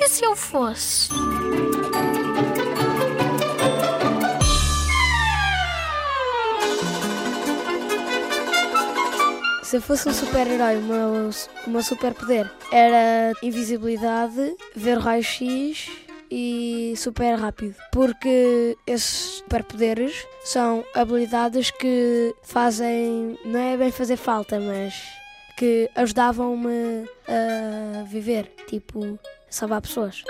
E se eu fosse? Se eu fosse um super-herói, o meu, superpoder era invisibilidade, ver raio-x e super rápido. Porque esses superpoderes são habilidades que fazem, não é bem fazer falta, mas que ajudavam-me a viver, tipo, salvar pessoas.